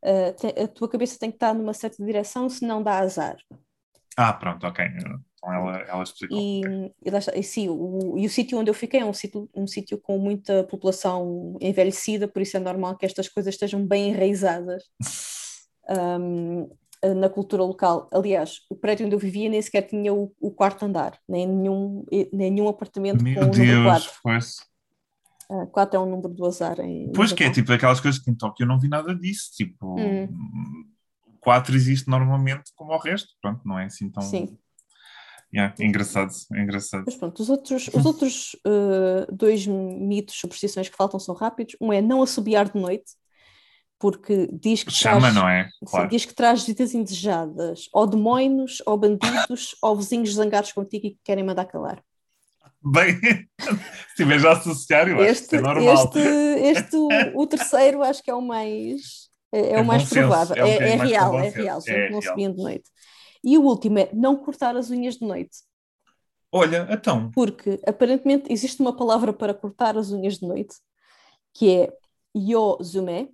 eh, te- a tua cabeça tem que estar numa certa direção, senão dá azar. Ah, pronto, ok. Então ela, ela explicou. E, e, lá e sim, o, e o sítio onde eu fiquei é um sítio, um sítio com muita população envelhecida, por isso é normal que estas coisas estejam bem enraizadas hum, na cultura local. Aliás, o prédio onde eu vivia nem sequer tinha o, o quarto andar, nem nenhum, nem nenhum apartamento com Meu o número Deus, 4. pois. 4 é um número do azar em Pois que é tipo aquelas coisas que em Tóquio eu não vi nada disso. Tipo, Hum. o 4 existe normalmente como o resto. Pronto, não é assim tão. Sim. Yeah, engraçado, engraçado. Mas pronto, os outros, os outros eh, dois mitos, superstições que faltam são rápidos. Um é não assobiar de noite, porque diz que Chama, traz, não é? sim, Claro. diz que traz visitas indesejadas, ou demónios, ou bandidos, ou vizinhos zangados contigo e que querem mandar calar. Bem, se estiveres a associar, eu acho que Este, é normal. este, este o, o terceiro, acho que é o mais, é, é É o mais senso, provável. é É, é real, é real, só É que não real. subiam de noite. E o último é não cortar as unhas de noite. Olha, então, porque aparentemente existe uma palavra para cortar as unhas de noite que é yozume,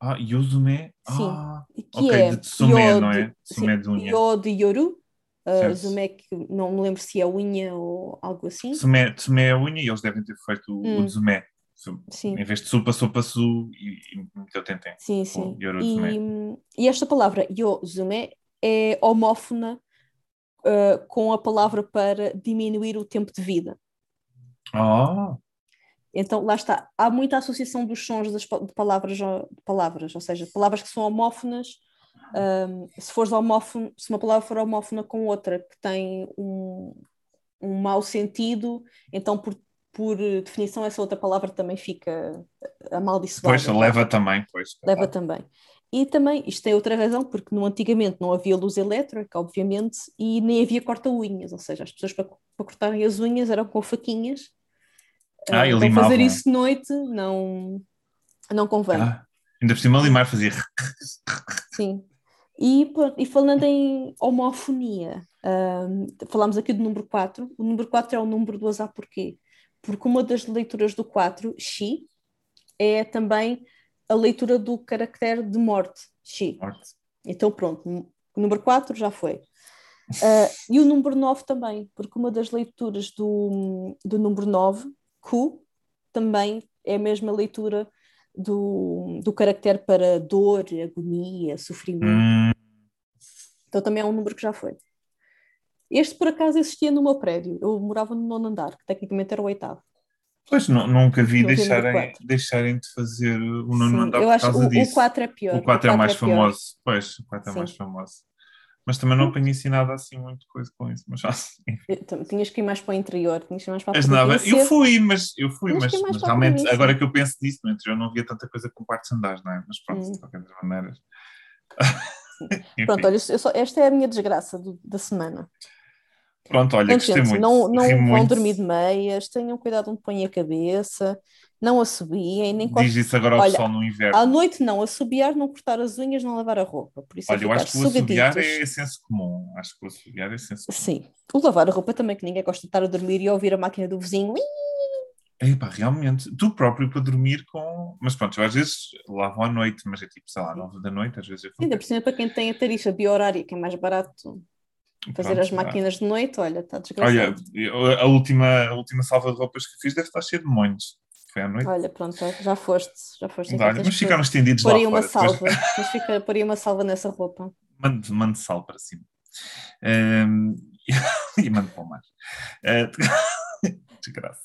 ah, Yozume. Sim. Ah, que ok, é de yo não de- é? Sim, de unha. yo de yoru, uh, Certo. zume que não me lembro se é unha ou algo assim. Tsume, tsume é a unha e eles devem ter feito o, o Hum. Tsume. Su- Sim. Em vez de supa, sopa, su e, e meteu tentem. Sim, sim. E, e esta palavra yozume é homófona uh, com a palavra para diminuir o tempo de vida. Ah, Então, lá está. Há muita associação dos sons das, de, palavras, de palavras, ou seja, palavras que são homófonas. um, se, fores homófono, se uma palavra for homófona com outra que tem um, um mau sentido, então, por, por definição, essa outra palavra também fica amaldiçoada. pois, leva também, pois. Leva também. E também, isto tem outra razão, porque no antigamente não havia luz elétrica, obviamente, e nem havia corta-unhas, ou seja, as pessoas para, para cortarem as unhas eram com faquinhas. Ah, Ah, e limavam. fazer isso de noite não, não convém. Ah, ainda por cima limar fazia. Sim. E, e falando em homofonia, ahm, falámos aqui do número 4. O número 4 é o número do azar porquê? Porque uma das leituras do 4, Xi, é também a leitura do caractere de morte, Xi. Morte. Então pronto, o número 4 já foi. Ah, e o número 9 também, porque uma das leituras do, do número 9, Ku, também é a mesma leitura do, do caractere para dor, agonia, sofrimento. Hum, Então também é um número que já foi. Este, por acaso, existia no meu prédio. Eu morava no nono andar, que tecnicamente era o oitavo. Pois, nu- nunca vi o deixarem, deixarem de fazer o Mandar eu por causa o, o disso. 4 é pior. O 4 é o mais pior. famoso. Pois, o 4 é Sim. mais famoso. Mas também não apanhei assim nada assim muito coisa com isso. Mas assim, Tinhas que ir mais para o interior, tinhas que ir mais para a mas nada, eu fui, mas eu fui, Mas mas, é realmente, província. agora que eu penso nisso, no interior não havia tanta coisa com partes andares, não é? Mas pronto, Hum. de qualquer. Enfim. Pronto, olha, só- esta é a minha desgraça do- da semana. Pronto, olha, Portanto, gostei gente, muito. não, não vão muito. dormir de meias, tenham cuidado onde põem a cabeça, não assobiem, nem Diz isso agora ao Olha, pessoal no inverno. À noite não, assobiar, não cortar as unhas, não lavar a roupa. Por isso é Olha, eu acho que o assobiar é senso comum. Acho que o assobiar é senso comum. Sim, o lavar a roupa também, que ninguém gosta de estar a dormir e ouvir a máquina do vizinho. Epá, realmente, tu próprio para dormir com. Mas pronto, eu às vezes lavo à noite, mas é tipo, sei lá, nove da noite, às vezes eu Ainda por cima, para quem tem a tarifa biorária, que é mais barato fazer Pronto, as máquinas de noite, olha, está Olha, desgraçado. eu- a última, a última salva de roupas que fiz deve estar cheia de monhos. Foi à noite. Olha, pronto, já foste, já foste. então Olha, mas ficaram estendidos lá aí uma fora. Depois salva, mas fica aí uma salva nessa roupa. mando, mando sal para cima. Ehm, e mando para o mar. Eh, desgraça.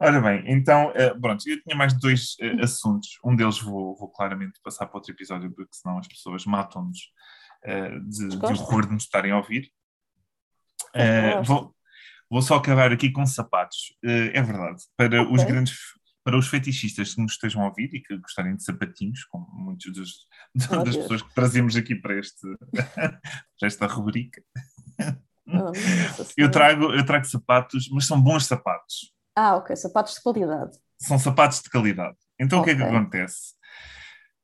Ora bem, então, eh, pronto, eu tinha mais dois eh, assuntos. Um deles vou, vou claramente passar para outro episódio, porque senão as pessoas matam-nos de, de horror de nos estarem a ouvir. Gosto. vou, vou só acabar aqui com sapatos. Eh, é verdade, para Ok. os grandes. Para os fetichistas que nos estejam a ouvir e que gostarem de sapatinhos, como muitos dos, Oh, das Deus. pessoas que trazemos aqui para, este, para esta rubrica, nossa eu trago, eu trago sapatos, mas são bons sapatos. Ah, ok, sapatos de qualidade. São sapatos de qualidade. Então o que é que acontece?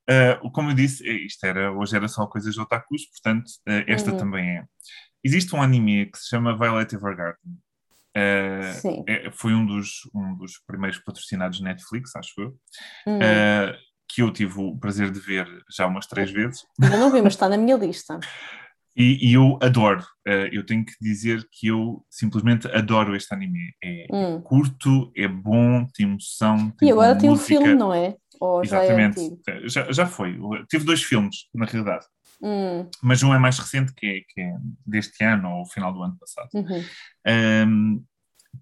Ah, como eu disse, eh, isto era, hoje era só coisas de otakus, portanto, ah, esta Uhum. também é. Existe um anime que se chama Violet Evergarden. Sim. é- foi um dos, um dos primeiros patrocinados Netflix, acho eu, Hum, ah, que eu tive o prazer de ver já umas três vezes. Ainda não vi, mas está na minha lista. E, e eu adoro. Ah, eu tenho que dizer que eu simplesmente adoro este anime. É Hum. curto, é bom, tem emoção. Tem E agora boa tem um música. filme, não é? Ou já é Exatamente. já, já foi. Tive dois filmes, na realidade. Hum, Mas um é mais recente, que é, que é deste ano ou final do ano passado. uhum. Ahm,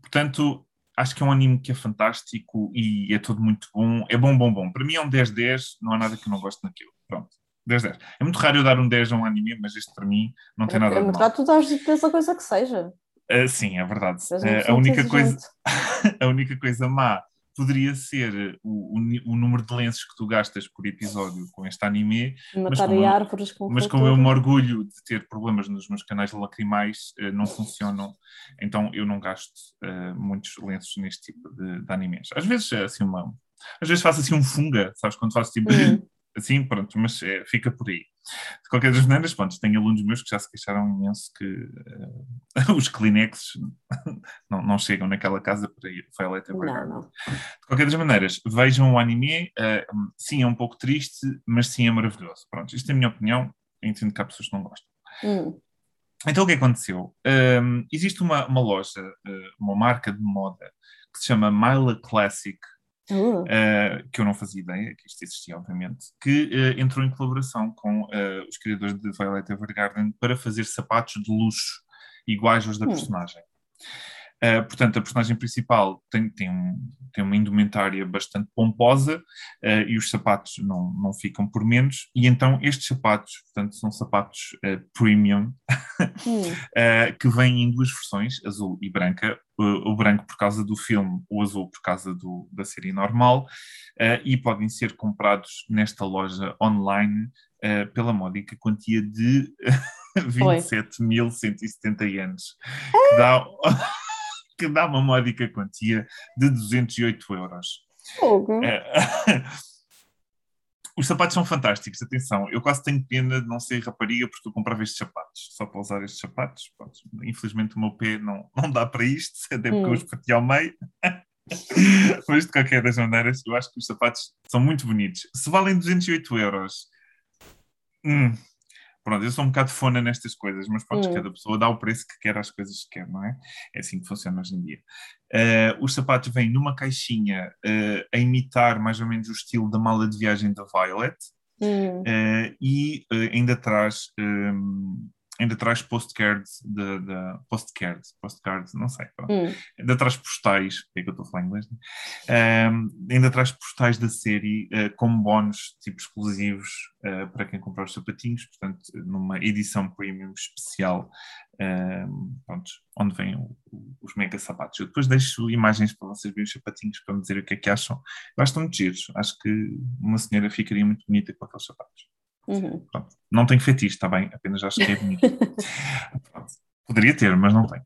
portanto, acho que é um anime que é fantástico e é todo muito bom. É bom, bom, bom. Para mim é um 10-10, não há nada que eu não goste naquilo. Pronto. 10-10. É muito raro eu dar um 10 a um anime, mas este para mim não tem nada É de muito mal. raro tu dares dessa coisa que seja. Ah, sim, é verdade. Ah, a, única muito coisa, a única coisa má poderia ser o, o ni- o número de lenços que tu gastas por episódio com este anime, Matar como aí eu- árvores com mas como eu me orgulho de ter problemas nos meus canais lacrimais, eh, não funcionam, então eu não gasto eh, muitos lenços neste tipo de, de animes. Às vezes é assim uma. Às vezes faço assim um funga, sabes? Quando faço tipo Hum. assim, pronto, mas eh, fica por aí. De qualquer das maneiras, pronto, tenho alunos meus que já se queixaram imenso que eh, os Kleenex não, não chegam naquela casa para ir Violet Não, Evergarden. não. De qualquer das maneiras, vejam o anime. eh, sim, é um pouco triste, mas sim é maravilhoso. Pronto, isto é a minha opinião. Eu entendo que há pessoas que não gostam. Hum. Então, o que aconteceu? Um, existe uma, uma loja, eh, uma marca de moda, que se chama Myla Classic, Uh, que eu não fazia ideia que isto existia, obviamente, que eh, entrou em colaboração com eh, os criadores de Violet Evergarden para fazer sapatos de luxo iguais aos da Hum. personagem. Uh, portanto, a personagem principal tem, tem, um- tem uma indumentária bastante pomposa uh, e os sapatos não, não ficam por menos. E então estes sapatos, portanto, são sapatos uh, premium hum. que vêm em duas versões, azul e branca. O, o branco por causa do filme, o azul por causa do, da série normal. e podem ser comprados nesta loja online pela módica quantia de 27.170 ienes, que dá, que dá uma módica quantia de 208 euros. Fogo. É. Os sapatos são fantásticos, atenção. Eu quase tenho pena de não ser rapariga porque eu comprava estes sapatos, só para usar estes sapatos. Pronto, infelizmente o meu pé não, não dá para isto, até porque Hum. eu os parti ao meio. Mas de qualquer das maneiras, eu acho que os sapatos são muito bonitos. Se valem 208 euros, hum, pronto, eu sou um bocado fona nestas coisas, mas pronto, Hum. cada pessoa dá o preço que quer às coisas que quer, não é? É assim que funciona hoje em dia. Eh, os sapatos vêm numa caixinha eh, a imitar mais ou menos o estilo da mala de viagem da Violet Hum. eh, e ainda traz ehm, ainda traz postcards de, de postcards, postcards, não sei. Hum. ainda traz postais, é que eu estou a falar inglês, né? um, ainda traz postais da série uh, como bónus tipo exclusivos uh, para quem comprar os sapatinhos, portanto, numa edição premium especial, um, pronto, onde vêm o, o, os mega sapatos. Eu depois deixo imagens para vocês verem os sapatinhos para me dizer o que é que acham. Eu acho que estão muito giros, acho que uma senhora ficaria muito bonita com aqueles sapatos. Uhum. Pronto. Não tenho fetiche, está bem? Apenas acho que é bonito. Poderia ter, mas não tenho.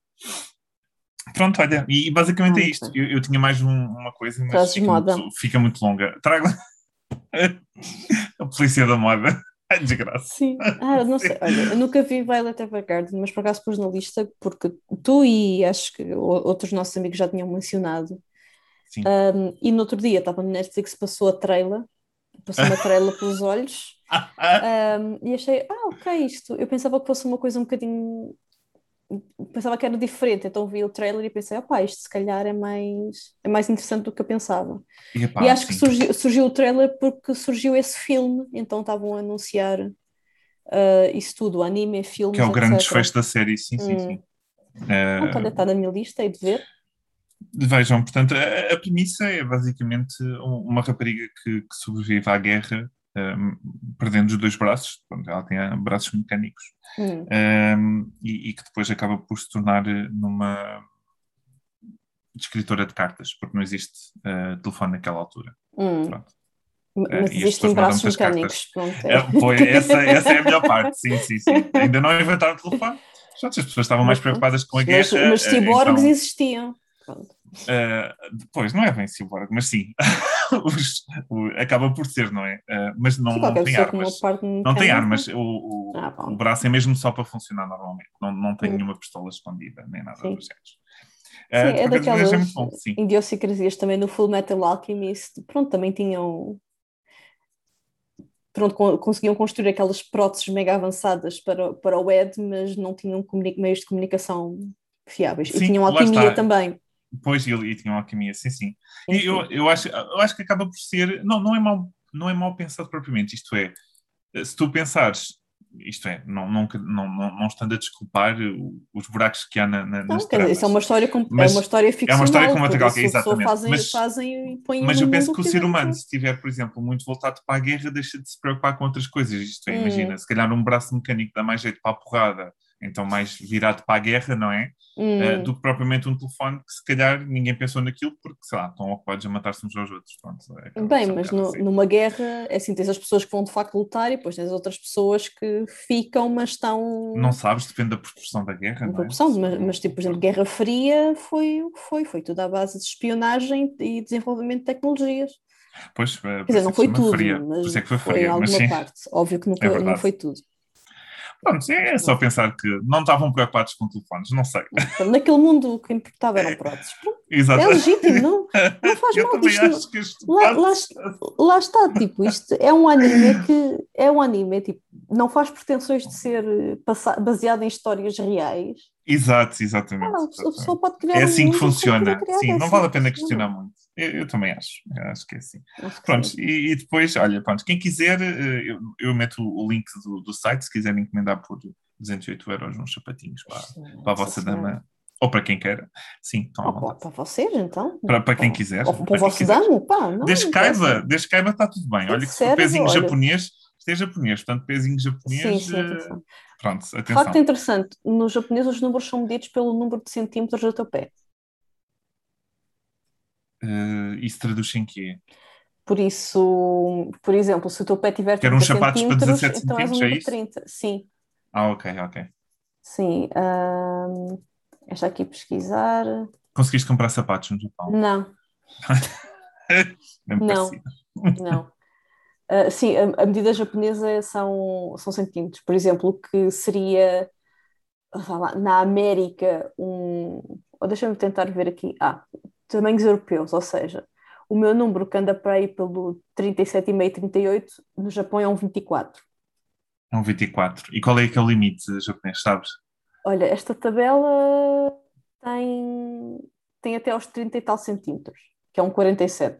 Pronto, olha, e basicamente é isto. Eu, eu tinha mais um, uma coisa, mas fica muito, fica muito, longa. Trago a polícia da moda. Desgraça. Sim, ah, não sei. Olha, eu nunca vi Violet Evergarden, mas por acaso pus na lista porque tu e acho que outros nossos amigos já tinham mencionado. Sim. Um, e no outro dia estava no Netflix, passou a trailer, passou uma trailer pelos olhos um, e achei, ah, ok, isto. Eu pensava que fosse uma coisa um bocadinho. Pensava que era diferente, então vi o trailer e pensei, opá, isto se calhar é mais, é mais interessante do que eu pensava. E, epá, e acho sim. que surgiu, surgiu o trailer porque surgiu esse filme, então estavam a anunciar uh, isso tudo, anime, filmes. Que é o grande desfecho da série, sim, sim, hum. sim. Uh, olha, está na minha lista, e de ver. Vejam, portanto, a, a premissa é basicamente uma rapariga que, que sobrevive à guerra um, perdendo os dois braços, ela tem braços mecânicos, hum. um, e, e, que depois acaba por se tornar numa escritora de cartas, porque não existe uh, telefone naquela altura. Hum. Mas uh, existem braços mecânicos. Pronto, é. É, foi, essa, essa é a melhor parte, sim, sim, sim. Ainda não inventaram telefone. As pessoas estavam mais preocupadas com a guerra. Mas, mas ciborgues então... existiam. Pronto. Uh, depois, não é bem cyborg, mas sim, Os, o, acaba por ser, não é? Uh, mas não, não tem armas. Não tem armas, o, o, ah, o, braço é mesmo só para funcionar normalmente, não, não tem hum. nenhuma pistola escondida, nem nada sim. do género. Uh, sim, é daquelas é idiosincrasias também no Full Metal Alchemist, pronto, também tinham pronto, conseguiam construir aquelas próteses mega avançadas para, para o Ed, mas não tinham meios de comunicação fiáveis. Sim, e tinham alquimia também. Pois, e, e tinham alquimia, sim, sim. E eu, eu, acho, eu acho que acaba por ser. Não, não é mal, não é mal pensado propriamente. Isto é, se tu pensares, isto é, não, não, não, não estando a desculpar os buracos que há na, na, não, nas tramas. Isso é uma história, com, é uma história ficcional. É uma história com é exatamente. Fazem, mas, fazem põem mas eu penso que o ser humano, se estiver, por exemplo, muito voltado para a guerra, deixa de se preocupar com outras coisas. Isto é, hum. imagina, se calhar um braço mecânico dá mais jeito para a porrada então mais virado para a guerra, não é? Hum. Uh, do que propriamente um telefone que se calhar ninguém pensou naquilo porque, sei lá, estão ocupados a matar-se uns aos outros. Pronto, é Bem, mas no, assim. numa guerra, é assim, tens as pessoas que vão de facto lutar e depois tens outras pessoas que ficam, mas estão... Não sabes, depende da proporção da guerra, não é? Proporção, mas, mas, tipo, por exemplo, Guerra Fria foi o que foi, foi tudo à base de espionagem e desenvolvimento de tecnologias. Pois, eh, Quer dizer, não foi tudo, fria. mas é que foi, foi alguma mas, parte. Óbvio que nunca, é não foi tudo. Pronto, é só pensar que não estavam preocupados com telefones, não sei. Naquele mundo o que importava eram próteses. Exato. É legítimo, não, não faz Eu mal. Isto, acho que isto lá, lá, lá, está, tipo, isto é um anime que é um anime, tipo, não faz pretensões de ser baseado em histórias reais. Exato, exatamente. Ah, a pessoa pode criar É assim um que funciona. Sim, não vale a pena questionar muito. Eu, eu, também acho, eu acho que é assim. Pronto, e, e, depois, olha, pronto, quem quiser, eh, eu, eu meto o link do, do site se quiserem encomendar por 208 euros uns sapatinhos para, para a vossa dama. Ou para quem queira, sim, estão à vontade. Para vocês, então. Para, para quem quiser. Ou para o vosso damo, pá. Não, desde caiba, desde caiba está tudo bem. Olha que se o pezinho olha... japonês, é japonês, portanto, pezinho japonês. Sim, sim, atenção. Uh, pronto, atenção. Facto interessante, no japonês os números são medidos pelo número de centímetros do teu pé. Uh, isso traduz em quê? Por isso, por exemplo, se o teu pé tiver 30 uns sapatos para 17 então és um é 30. Sim. Ah, ok, ok. Sim. Um, deixa aqui pesquisar. Conseguiste comprar sapatos no Japão? Não. não. Não. Uh, sim, a, a, medida japonesa são, são centímetros. Por exemplo, o que seria lá, na América um. Deixa-me tentar ver aqui. Ah, tamanhos europeus, ou seja, o meu número que anda para aí pelo 37,5, 38, no Japão é um 24. É um 24. E qual é aquele limite japonês, sabes? Olha, esta tabela tem, tem até aos 30 e tal centímetros, que é um 47.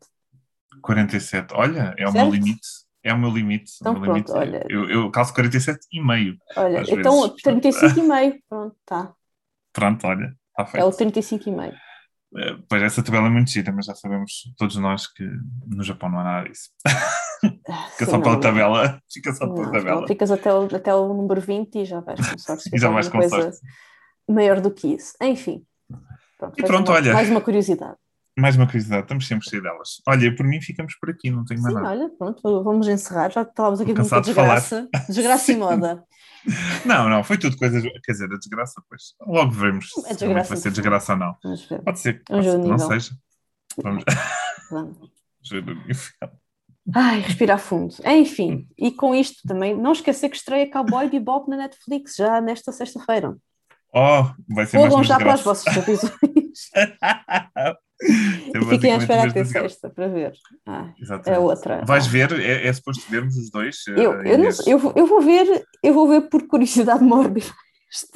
47. Olha, é o meu limite. É o meu limite. Então o meu pronto, limite é- olha. eu, eu calço 47,5. Olha, Às então vezes. 35,5. Pronto, tá. Pronto, olha, está feito. É o 35,5. Eh, Pois essa tabela é muito gira, mas já sabemos todos nós que no Japão não há nada disso. Fica só Sim, pela não- tabela. Fica só Não, pela não, tabela. ficas até o, até o número 20 e já vais com sorte. E já vais com coisa sorte. maior do que isso. Enfim. Pronto, E pronto, uma- olha. Mais uma curiosidade. Mais uma curiosidade, estamos sempre cheios delas. Olha, por mim ficamos por aqui, não tenho mais Sim, nada. olha, pronto, vamos encerrar. Já estávamos aqui com muita Cansado de falar. desgraça. Desgraça e moda. Não, não, foi tudo coisas. Quer dizer, a desgraça, pois. Logo veremos se realmente desgraça vai ser desgraça ou não. Vamos ver. Pode ser, pode ser que não nível. seja. Vamos Vamos. nível. Ai, respirar fundo. Enfim, e com isto também, não esquecer que estreia Cowboy Bebop na Netflix já nesta sexta-feira. Oh, vai ser mais Corram uma já para os desgraça. vossos episódios É fiquem à espera até sexta para ver. Exatamente. é outra. Vais ver, é, é suposto vermos os dois? Eu, eh, eu, não Inês? sei, eu, vou, eu vou ver, eu vou ver por curiosidade mórbida.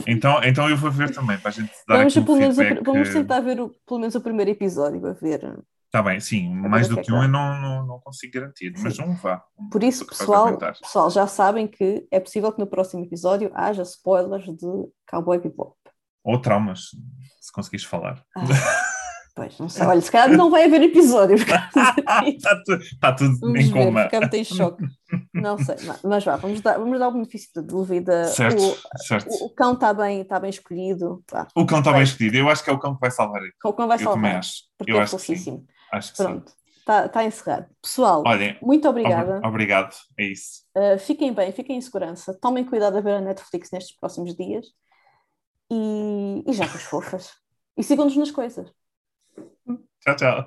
Então, então eu vou ver também, para a gente dar Vamos, pelo menos, feedback. vamos tentar ver o- pelo menos o primeiro episódio, a ver. Está bem, sim, mais do que é que que um eu não, não, não consigo garantir, mas um vá. Um Por isso, pessoal, pessoal, já sabem que é possível que no próximo episódio haja spoilers de Cowboy Bebop. Ou traumas, se conseguires falar. Ah, pois, não sei. Olha, se calhar não vai haver episódio. Está tudo, tá tudo Vamos em ver, coma. ficamos em choque. Não sei, mas- vá, vamos dar, vamos dar o benefício da dúvida. Certo, O, certo. o- o cão está bem, tá bem escolhido. O cão está bem escolhido. Eu acho que é o cão que vai salvar. O cão vai Eu também salvar, acho. porque Eu é acho que sim. Acho que sim. Pronto, está tá encerrado. Pessoal, Olhem, muito obri- obrigada. obrigado. É isso. Uh, fiquem bem, fiquem em segurança. Tomem cuidado a ver a Netflix nestes próximos dias. E, e já com as fofas. E sigam-nos nas coisas. 再见。